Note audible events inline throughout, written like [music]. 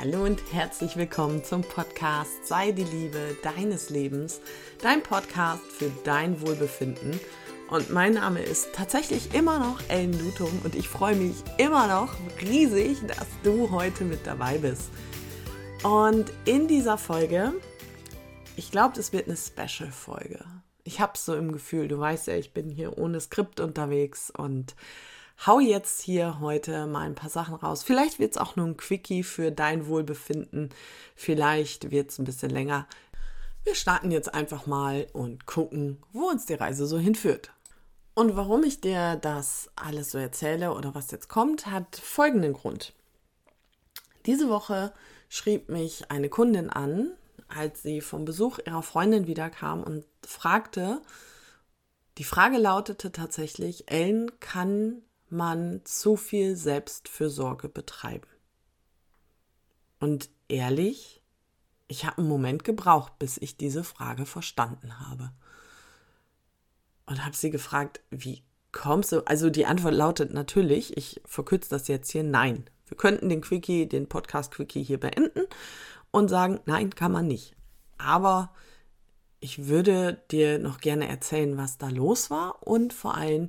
Hallo und herzlich willkommen zum Podcast Sei die Liebe deines Lebens, dein Podcast für dein Wohlbefinden. Und mein Name ist tatsächlich immer noch Ellen Lutum und ich freue mich immer noch riesig, dass du heute mit dabei bist. Und in dieser Folge, ich glaube, es wird eine Special-Folge. Ich habe so im Gefühl, du weißt ja, ich bin hier ohne Skript unterwegs und hau jetzt hier heute mal ein paar Sachen raus. Vielleicht wird es auch nur ein Quickie für dein Wohlbefinden. Vielleicht wird es ein bisschen länger. Wir starten jetzt einfach mal und gucken, wo uns die Reise so hinführt. Und warum ich dir das alles so erzähle oder was jetzt kommt, hat folgenden Grund. Diese Woche schrieb mich eine Kundin an, als sie vom Besuch ihrer Freundin wiederkam und fragte, die Frage lautete tatsächlich, Ellen, kann man zu viel Selbstfürsorge betreiben. Und ehrlich, ich habe einen Moment gebraucht, bis ich diese Frage verstanden habe. Und habe sie gefragt, wie kommst du? Also die Antwort lautet natürlich, ich verkürze das jetzt hier, nein. Wir könnten den Quickie, den Podcast Quickie hier beenden und sagen, nein, kann man nicht. Aber ich würde dir noch gerne erzählen, was da los war und vor allem,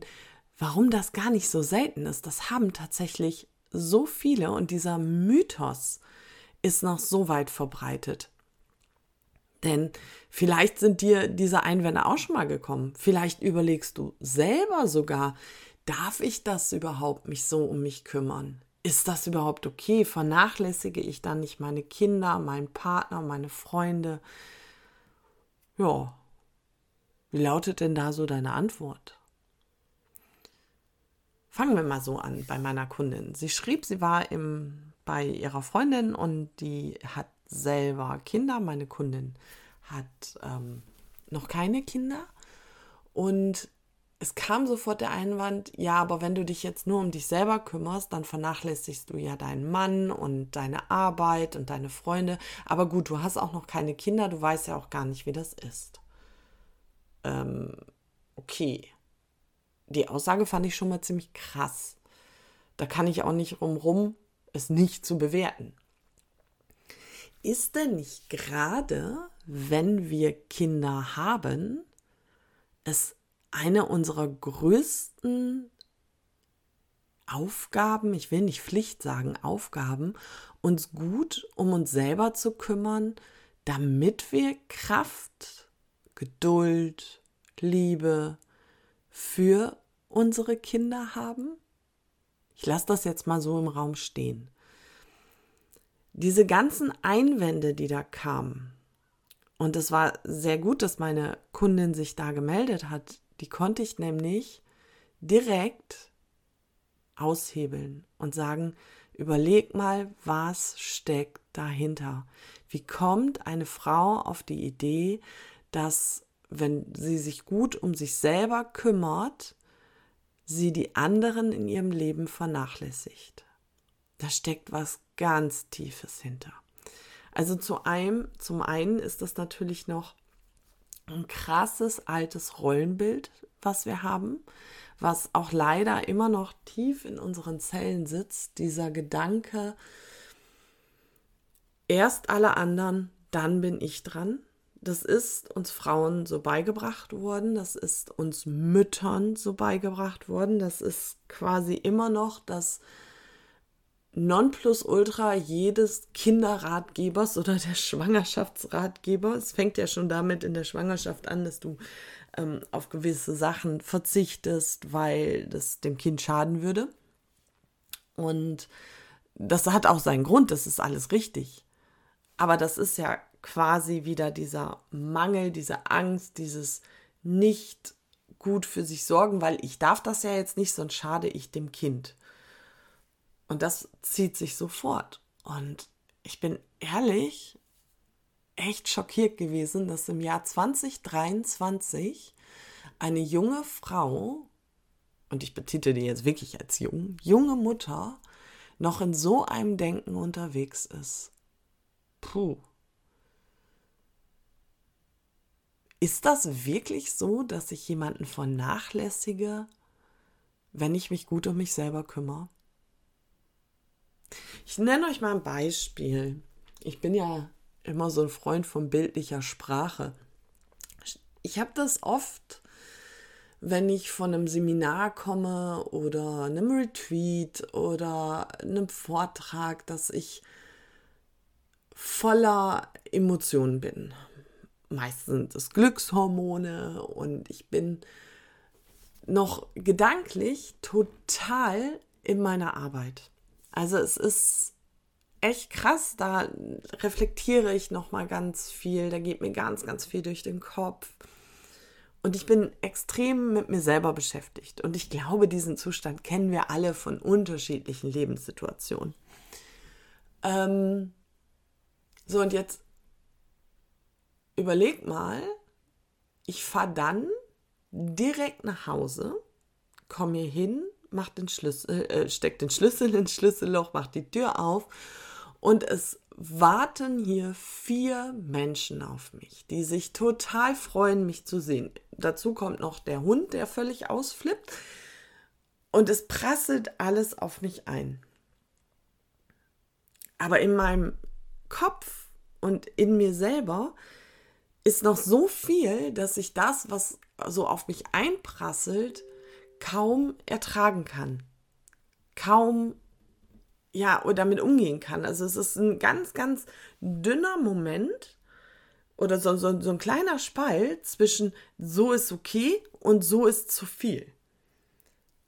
warum das gar nicht so selten ist. Das haben tatsächlich so viele und dieser Mythos ist noch so weit verbreitet. Denn vielleicht sind dir diese Einwände auch schon mal gekommen. Vielleicht überlegst du selber sogar, darf ich das überhaupt mich so um mich kümmern? Ist das überhaupt okay? Vernachlässige ich dann nicht meine Kinder, meinen Partner, meine Freunde? Ja. Wie lautet denn da so deine Antwort? Fangen wir mal so an bei meiner Kundin. Sie schrieb, sie war im, bei ihrer Freundin und die hat selber Kinder. Meine Kundin hat ähm, noch keine Kinder. Und es kam sofort der Einwand, ja, aber wenn du dich jetzt nur um dich selber kümmerst, dann vernachlässigst du ja deinen Mann und deine Arbeit und deine Freunde. Aber gut, du hast auch noch keine Kinder, du weißt ja auch gar nicht, wie das ist. Ähm, okay die Aussage fand ich schon mal ziemlich krass. Da kann ich auch nicht rumrum, es nicht zu bewerten. Ist denn nicht gerade, wenn wir Kinder haben, es eine unserer größten Aufgaben, ich will nicht Pflicht sagen, Aufgaben, uns gut um uns selber zu kümmern, damit wir Kraft, Geduld, Liebe, für unsere Kinder haben? Ich lasse das jetzt mal so im Raum stehen. Diese ganzen Einwände, die da kamen, und es war sehr gut, dass meine Kundin sich da gemeldet hat, die konnte ich nämlich direkt aushebeln und sagen, überleg mal, was steckt dahinter. Wie kommt eine Frau auf die Idee, dass wenn sie sich gut um sich selber kümmert, sie die anderen in ihrem Leben vernachlässigt. Da steckt was ganz Tiefes hinter. Also zu einem, zum einen ist das natürlich noch ein krasses altes Rollenbild, was wir haben, was auch leider immer noch tief in unseren Zellen sitzt, dieser Gedanke, erst alle anderen, dann bin ich dran. Das ist uns Frauen so beigebracht worden, das ist uns Müttern so beigebracht worden, das ist quasi immer noch das Nonplusultra jedes Kinderratgebers oder der Schwangerschaftsratgeber. Es fängt ja schon damit in der Schwangerschaft an, dass du ähm, auf gewisse Sachen verzichtest, weil das dem Kind schaden würde. Und das hat auch seinen Grund, das ist alles richtig. Aber das ist ja quasi wieder dieser Mangel, diese Angst, dieses nicht gut für sich sorgen, weil ich darf das ja jetzt nicht, sonst schade ich dem Kind. Und das zieht sich sofort. Und ich bin ehrlich echt schockiert gewesen, dass im Jahr 2023 eine junge Frau, und ich betitel die jetzt wirklich als jung, junge Mutter, noch in so einem Denken unterwegs ist. Puh. Ist das wirklich so, dass ich jemanden vernachlässige, wenn ich mich gut um mich selber kümmere? Ich nenne euch mal ein Beispiel. Ich bin ja immer so ein Freund von bildlicher Sprache. Ich habe das oft, wenn ich von einem Seminar komme oder einem Retreat oder einem Vortrag, dass ich voller Emotionen bin. Meistens sind es Glückshormone und ich bin noch gedanklich total in meiner Arbeit. Also es ist echt krass, da reflektiere ich noch mal ganz viel, da geht mir ganz ganz viel durch den Kopf. Und ich bin extrem mit mir selber beschäftigt. Und ich glaube, diesen Zustand kennen wir alle von unterschiedlichen Lebenssituationen. Ähm, so, und jetzt überleg mal, ich fahre dann direkt nach Hause, komme hier hin, mach den Schlüssel, äh, steck den Schlüssel ins Schlüsselloch, mach die Tür auf und es warten hier vier Menschen auf mich, die sich total freuen, mich zu sehen. Dazu kommt noch der Hund, der völlig ausflippt und es prasselt alles auf mich ein. Aber in meinem Kopf und in mir selber ist noch so viel, dass ich das, was so auf mich einprasselt, kaum ertragen kann. Kaum, ja, oder damit umgehen kann. Also es ist ein ganz, ganz dünner Moment oder so, so, so ein kleiner Spalt zwischen so ist okay und so ist zu viel.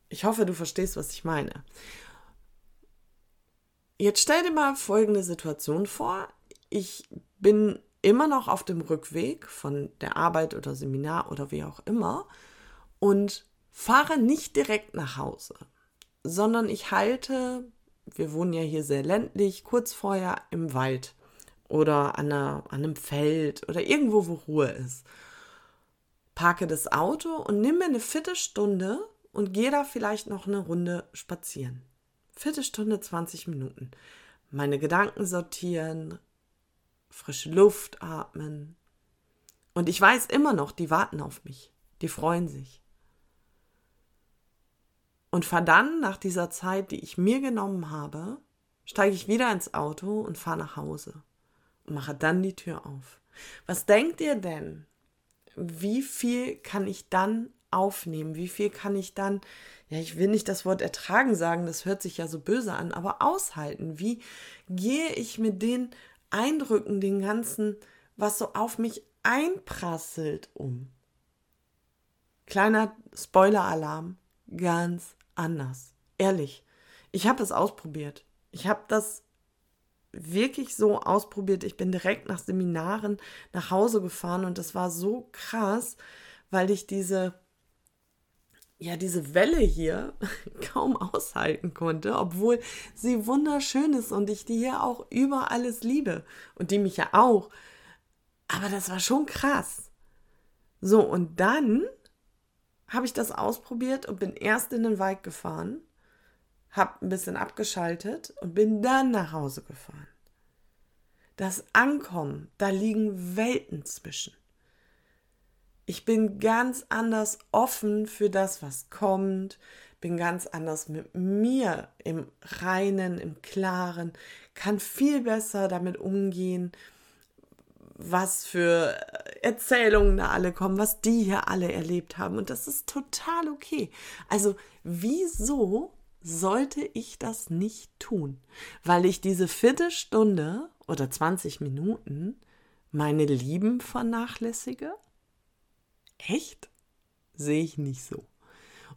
Ich hoffe, du verstehst, was ich meine. Jetzt stell dir mal folgende Situation vor. Ich bin immer noch auf dem Rückweg von der Arbeit oder Seminar oder wie auch immer und fahre nicht direkt nach Hause, sondern ich halte, wir wohnen ja hier sehr ländlich, kurz vorher im Wald oder an, einer, an einem Feld oder irgendwo, wo Ruhe ist. Parke das Auto und nimm mir eine Viertelstunde und gehe da vielleicht noch eine Runde spazieren. Viertelstunde, 20 Minuten. Meine Gedanken sortieren, frische Luft atmen. Und ich weiß immer noch, die warten auf mich. Die freuen sich. Und fahr dann nach dieser Zeit, die ich mir genommen habe, steige ich wieder ins Auto und fahre nach Hause und mache dann die Tür auf. Was denkt ihr denn? Wie viel kann ich dann aufnehmen? Wie viel kann ich dann, ja, ich will nicht das Wort ertragen sagen, das hört sich ja so böse an, aber aushalten? Wie gehe ich mit den Eindrücken, den ganzen, was so auf mich einprasselt um? Kleiner Spoiler-Alarm, ganz anders. Ehrlich, ich habe das ausprobiert. Ich habe das wirklich so ausprobiert. Ich bin direkt nach Seminaren nach Hause gefahren und das war so krass, weil ich diese ja diese Welle hier [laughs] kaum aushalten konnte, obwohl sie wunderschön ist und ich die hier auch über alles liebe und die mich ja auch. Aber das war schon krass. So und dann habe ich das ausprobiert und bin erst in den Wald gefahren, habe ein bisschen abgeschaltet und bin dann nach Hause gefahren. Das Ankommen, da liegen Welten zwischen. Ich bin ganz anders offen für das, was kommt, bin ganz anders mit mir im Reinen, im Klaren, kann viel besser damit umgehen, was für Erzählungen da alle kommen, was die hier alle erlebt haben. Und das ist total okay. Also, wieso sollte ich das nicht tun? Weil ich diese Viertelstunde oder 20 Minuten meine Lieben vernachlässige? Echt? Sehe ich nicht so.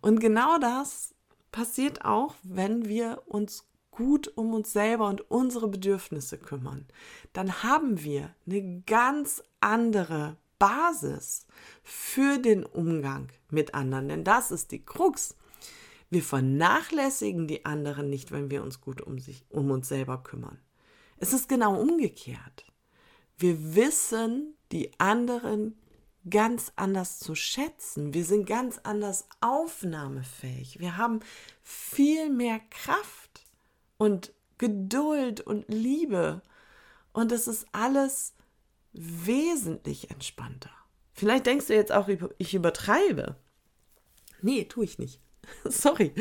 Und genau das passiert auch, wenn wir uns gut um uns selber und unsere Bedürfnisse kümmern, dann haben wir eine ganz andere Basis für den Umgang mit anderen. Denn das ist die Krux. Wir vernachlässigen die anderen nicht, wenn wir uns gut um, sich, um uns selber kümmern. Es ist genau umgekehrt. Wir wissen die anderen ganz anders zu schätzen. Wir sind ganz anders aufnahmefähig. Wir haben viel mehr Kraft und Geduld und Liebe. Und es ist alles wesentlich entspannter. Vielleicht denkst du jetzt auch, ich übertreibe. Nee, tue ich nicht. [laughs] Sorry,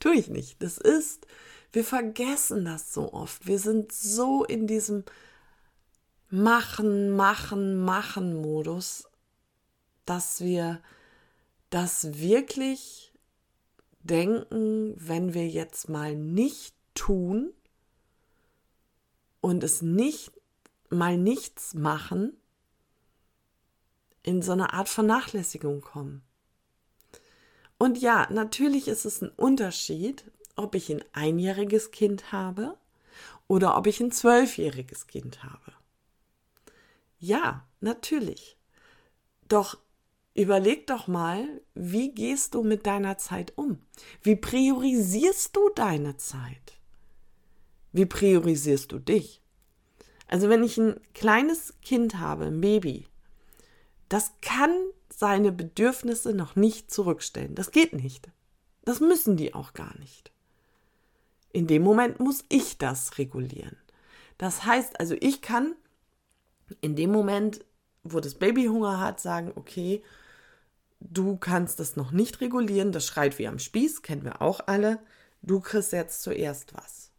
tue ich nicht. Das ist Wir vergessen das so oft. Wir sind so in diesem Machen, Machen, Machen-Modus, dass wir das wirklich denken, wenn wir jetzt mal nicht tun und es nicht mal nichts machen, in so eine Art Vernachlässigung kommen. Und ja, natürlich ist es ein Unterschied, ob ich ein einjähriges Kind habe oder ob ich ein zwölfjähriges Kind habe. Ja, natürlich. Doch überleg doch mal, wie gehst du mit deiner Zeit um? Wie priorisierst du deine Zeit? Wie priorisierst du dich? Also wenn ich ein kleines Kind habe, ein Baby, das kann seine Bedürfnisse noch nicht zurückstellen. Das geht nicht. Das müssen die auch gar nicht. In dem Moment muss ich das regulieren. Das heißt also, ich kann in dem Moment, wo das Baby Hunger hat, sagen, okay, du kannst das noch nicht regulieren, das schreit wie am Spieß, kennen wir auch alle, du kriegst jetzt zuerst was.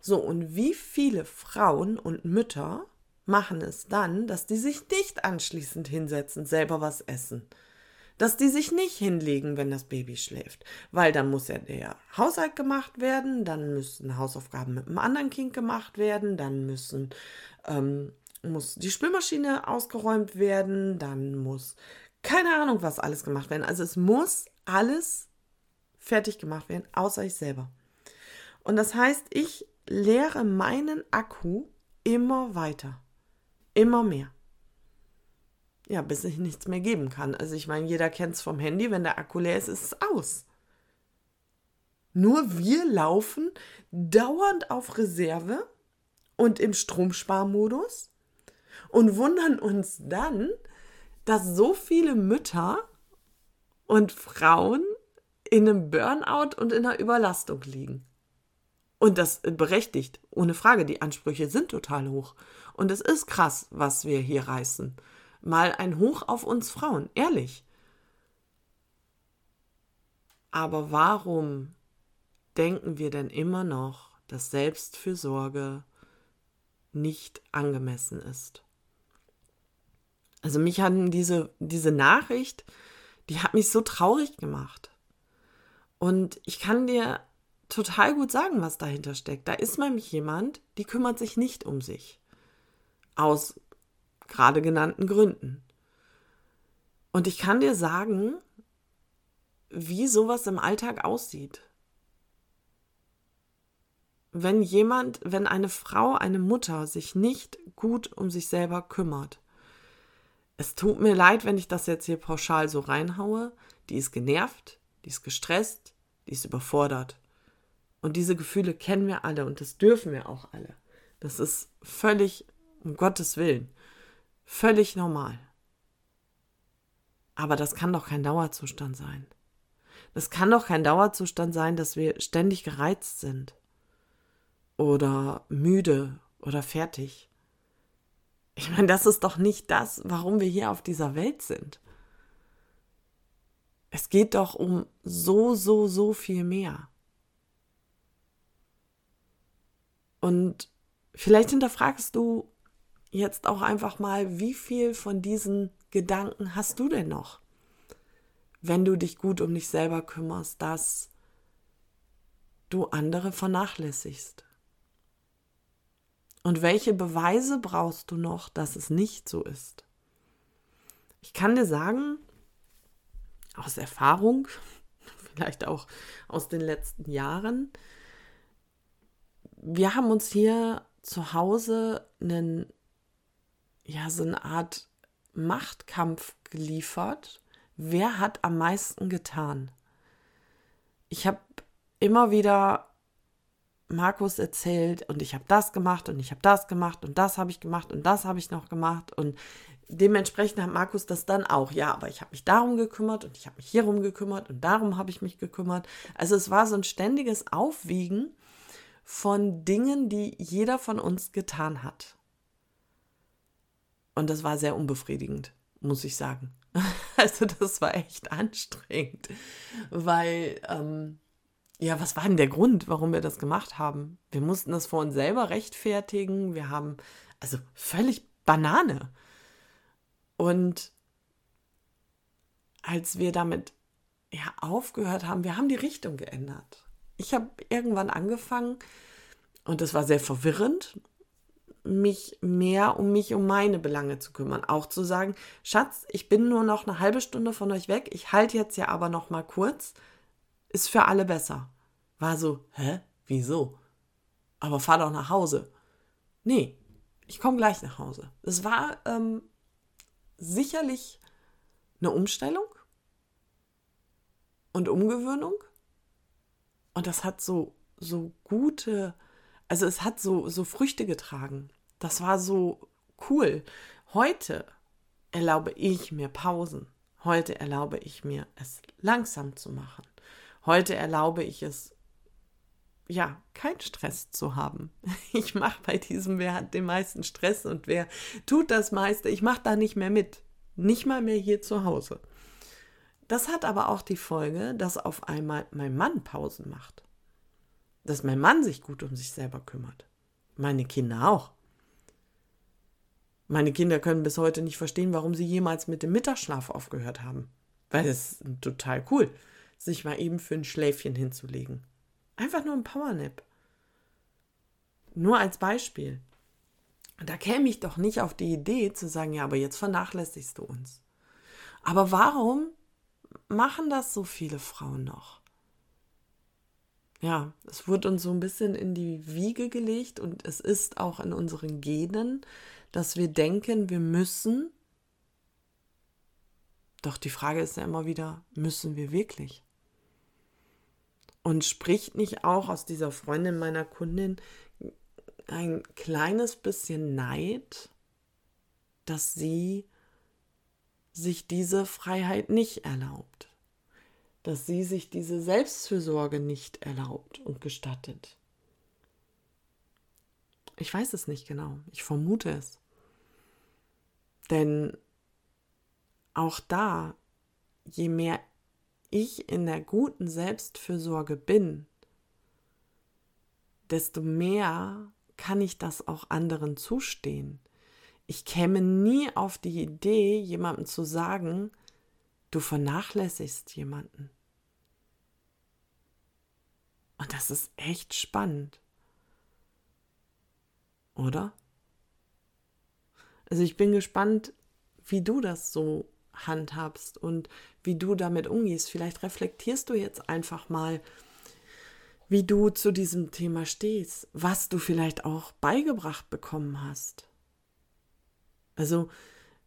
So, und wie viele Frauen und Mütter machen es dann, dass die sich nicht anschließend hinsetzen, selber was essen? Dass die sich nicht hinlegen, wenn das Baby schläft, weil dann muss ja der Haushalt gemacht werden, dann müssen Hausaufgaben mit einem anderen Kind gemacht werden, dann müssen ähm, muss die Spülmaschine ausgeräumt werden, dann muss keine Ahnung, was alles gemacht werden. Also es muss alles fertig gemacht werden, außer ich selber. Und das heißt, ich leere meinen Akku immer weiter. Immer mehr. Ja, bis ich nichts mehr geben kann. Also ich meine, jeder kennt es vom Handy, wenn der Akku leer ist, ist es aus. Nur wir laufen dauernd auf Reserve und im Stromsparmodus und wundern uns dann, dass so viele Mütter und Frauen in einem Burnout und in einer Überlastung liegen. Und das berechtigt, ohne Frage, die Ansprüche sind total hoch. Und es ist krass, was wir hier reißen. Mal ein Hoch auf uns Frauen, ehrlich. Aber warum denken wir denn immer noch, dass Selbstfürsorge nicht angemessen ist? Also mich hat diese, diese Nachricht, die hat mich so traurig gemacht. Und ich kann dir total gut sagen, was dahinter steckt. Da ist nämlich jemand, die kümmert sich nicht um sich. Aus gerade genannten Gründen. Und ich kann dir sagen, wie sowas im Alltag aussieht. Wenn jemand, wenn eine Frau, eine Mutter sich nicht gut um sich selber kümmert, es tut mir leid, wenn ich das jetzt hier pauschal so reinhaue. Die ist genervt, die ist gestresst, die ist überfordert. Und diese Gefühle kennen wir alle und das dürfen wir auch alle. Das ist völlig, um Gottes Willen, völlig normal. Aber das kann doch kein Dauerzustand sein. Das kann doch kein Dauerzustand sein, dass wir ständig gereizt sind oder müde oder fertig. Ich meine, das ist doch nicht das, warum wir hier auf dieser Welt sind. Es geht doch um so, so, so viel mehr. Und vielleicht hinterfragst du jetzt auch einfach mal, wie viel von diesen Gedanken hast du denn noch, wenn du dich gut um dich selber kümmerst, dass du andere vernachlässigst. Und welche Beweise brauchst du noch, dass es nicht so ist? Ich kann dir sagen, aus Erfahrung, [laughs] vielleicht auch aus den letzten Jahren, wir haben uns hier zu Hause einen, ja, so eine Art Machtkampf geliefert. Wer hat am meisten getan? Ich habe immer wieder Markus erzählt und ich habe das gemacht und ich habe das gemacht und das habe ich gemacht und das habe ich noch gemacht und dementsprechend hat Markus das dann auch. Ja, aber ich habe mich darum gekümmert und ich habe mich hierum gekümmert und darum habe ich mich gekümmert. Also es war so ein ständiges Aufwiegen von Dingen, die jeder von uns getan hat. Und das war sehr unbefriedigend, muss ich sagen. [laughs] Also das war echt anstrengend, weil ähm, ja, was war denn der Grund, warum wir das gemacht haben? Wir mussten das vor uns selber rechtfertigen. Wir haben, also völlig Banane. Und als wir damit ja aufgehört haben, wir haben die Richtung geändert. Ich habe irgendwann angefangen, und das war sehr verwirrend, mich mehr um mich, um meine Belange zu kümmern. Auch zu sagen, Schatz, ich bin nur noch eine halbe Stunde von euch weg, ich halte jetzt ja aber noch mal kurz, ist für alle besser. War so, hä? Wieso? Aber fahr doch nach Hause. Nee, ich komme gleich nach Hause. Es war ähm, sicherlich eine Umstellung und Umgewöhnung. Und das hat so, so gute, also es hat so, so Früchte getragen. Das war so cool. Heute erlaube ich mir Pausen. Heute erlaube ich mir, es langsam zu machen. Heute erlaube ich es, ja, keinen Stress zu haben. [laughs] Ich mache bei diesem, wer hat den meisten Stress und wer tut das meiste, ich mache da nicht mehr mit. Nicht mal mehr hier zu Hause. Das hat aber auch die Folge, dass auf einmal mein Mann Pausen macht. Dass mein Mann sich gut um sich selber kümmert. Meine Kinder auch. Meine Kinder können bis heute nicht verstehen, warum sie jemals mit dem Mittagsschlaf aufgehört haben. Weil es ist total cool, sich mal eben für ein Schläfchen hinzulegen. Einfach nur ein Powernap. Nur als Beispiel. Da käme ich doch nicht auf die Idee zu sagen, ja, aber jetzt vernachlässigst du uns. Aber warum machen das so viele Frauen noch? Ja, es wurde uns so ein bisschen in die Wiege gelegt und es ist auch in unseren Genen, dass wir denken, wir müssen. Doch die Frage ist ja immer wieder, müssen wir wirklich? Und spricht nicht auch aus dieser Freundin meiner Kundin ein kleines bisschen Neid, dass sie sich diese Freiheit nicht erlaubt, dass sie sich diese Selbstfürsorge nicht erlaubt und gestattet. Ich weiß es nicht genau, ich vermute es. Denn auch da, je mehr ich in der guten Selbstfürsorge bin, desto mehr kann ich das auch anderen zustehen. Ich käme nie auf die Idee, jemandem zu sagen, du vernachlässigst jemanden. Und das ist echt spannend. Oder? Also ich bin gespannt, wie du das so handhabst und wie du damit umgehst. Vielleicht reflektierst du jetzt einfach mal, wie du zu diesem Thema stehst, was du vielleicht auch beigebracht bekommen hast. Also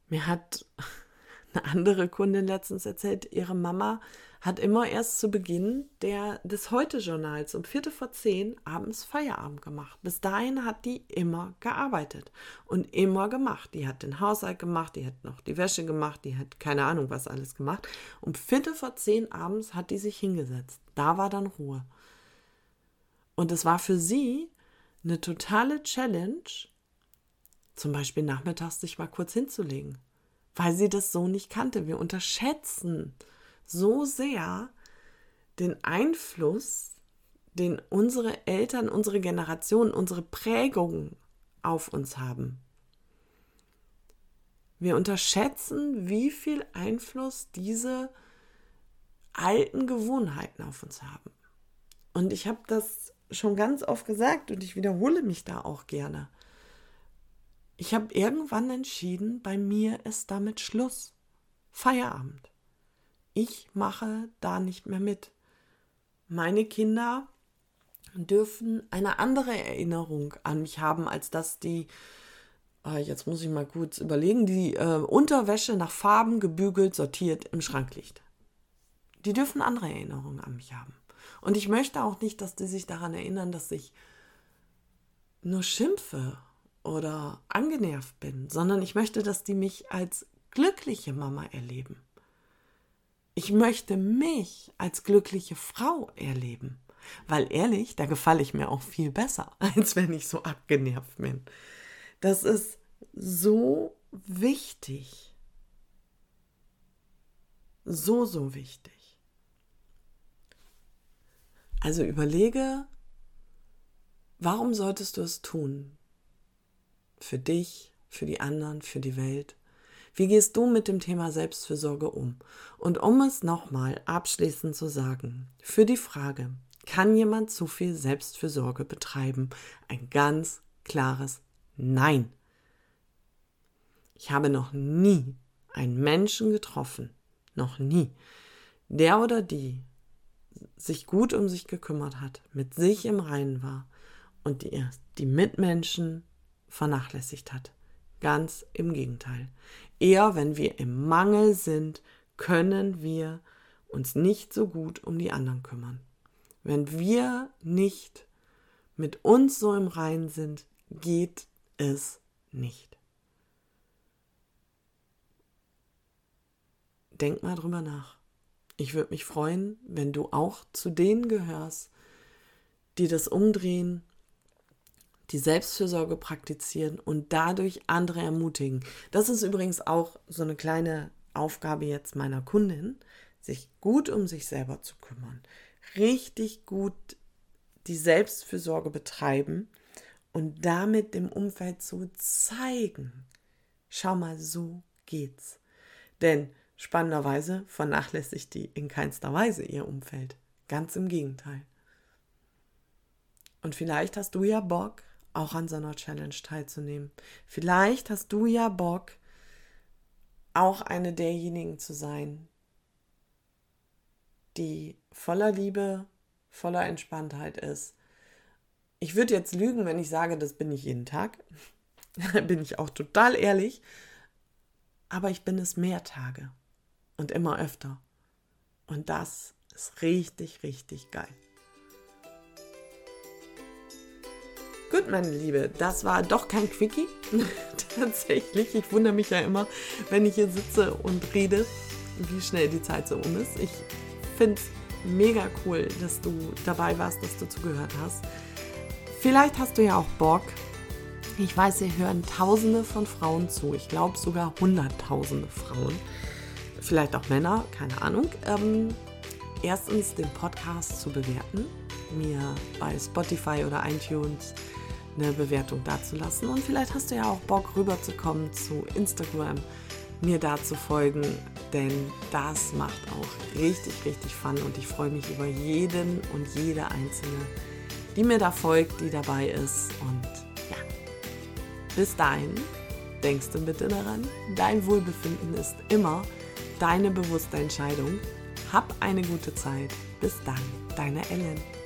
mir hat [laughs] eine andere Kundin letztens erzählt, ihre Mama hat immer erst zu Beginn der, des Heute-Journals um Viertel vor zehn abends Feierabend gemacht. Bis dahin hat die immer gearbeitet und immer gemacht. Die hat den Haushalt gemacht, die hat noch die Wäsche gemacht, die hat keine Ahnung was alles gemacht. Um Viertel vor zehn abends hat die sich hingesetzt. Da war dann Ruhe. Und es war für sie eine totale Challenge, zum Beispiel nachmittags sich mal kurz hinzulegen, weil sie das so nicht kannte. Wir unterschätzen so sehr den Einfluss, den unsere Eltern, unsere Generation, unsere Prägungen auf uns haben. Wir unterschätzen, wie viel Einfluss diese alten Gewohnheiten auf uns haben. Und ich habe das schon ganz oft gesagt und ich wiederhole mich da auch gerne. Ich habe irgendwann entschieden, bei mir ist damit Schluss. Feierabend. Ich mache da nicht mehr mit. Meine Kinder dürfen eine andere Erinnerung an mich haben, als dass die, äh, jetzt muss ich mal kurz überlegen, die äh, Unterwäsche nach Farben gebügelt, sortiert im Schrank liegt. Die dürfen andere Erinnerungen an mich haben. Und ich möchte auch nicht, dass die sich daran erinnern, dass ich nur schimpfe oder angenervt bin, sondern ich möchte, dass die mich als glückliche Mama erleben. Ich möchte mich als glückliche Frau erleben. Weil ehrlich, da gefalle ich mir auch viel besser, [laughs] als wenn ich so abgenervt bin. Das ist so wichtig. So, so wichtig. Also überlege, warum solltest du es tun? Für dich, für die anderen, für die Welt. Wie gehst du mit dem Thema Selbstfürsorge um? Und um es nochmal abschließend zu sagen, für die Frage, kann jemand zu viel Selbstfürsorge betreiben? Ein ganz klares Nein. Ich habe noch nie einen Menschen getroffen, noch nie, der oder die sich gut um sich gekümmert hat, mit sich im Reinen war und die, die Mitmenschen vernachlässigt hat. Ganz im Gegenteil. Eher wenn wir im Mangel sind, können wir uns nicht so gut um die anderen kümmern. Wenn wir nicht mit uns so im Reinen sind, geht es nicht. Denk mal drüber nach. Ich würde mich freuen, wenn du auch zu denen gehörst, die das umdrehen, die Selbstfürsorge praktizieren und dadurch andere ermutigen. Das ist übrigens auch so eine kleine Aufgabe jetzt meiner Kundin, sich gut um sich selber zu kümmern, richtig gut die Selbstfürsorge betreiben und damit dem Umfeld zu zeigen, schau mal, so geht's. Denn spannenderweise vernachlässigt die in keinster Weise ihr Umfeld. Ganz im Gegenteil. Und vielleicht hast du ja Bock, auch an so einer Challenge teilzunehmen. Vielleicht hast du ja Bock, auch eine derjenigen zu sein, die voller Liebe, voller Entspanntheit ist. Ich würde jetzt lügen, wenn ich sage, das bin ich jeden Tag. [laughs] bin ich auch total ehrlich. Aber ich bin es mehr Tage und immer öfter. Und das ist richtig, richtig geil. Gut, meine Liebe, das war doch kein Quickie. [laughs] Tatsächlich, ich wundere mich ja immer, wenn ich hier sitze und rede, wie schnell die Zeit so um ist. Ich finde es mega cool, dass du dabei warst, dass du zugehört hast. Vielleicht hast du ja auch Bock. Ich weiß, hier hören Tausende von Frauen zu. Ich glaube sogar Hunderttausende Frauen. Vielleicht auch Männer, keine Ahnung. Ähm, erstens den Podcast zu bewerten, mir bei Spotify oder iTunes eine Bewertung dazulassen. Und vielleicht hast du ja auch Bock rüberzukommen zu Instagram, mir da zu folgen, denn das macht auch richtig, richtig Fun und ich freue mich über jeden und jede einzelne, die mir da folgt, die dabei ist. Und ja, bis dahin, denkst du bitte daran, dein Wohlbefinden ist immer deine bewusste Entscheidung. Hab eine gute Zeit. Bis dann, deine Ellen.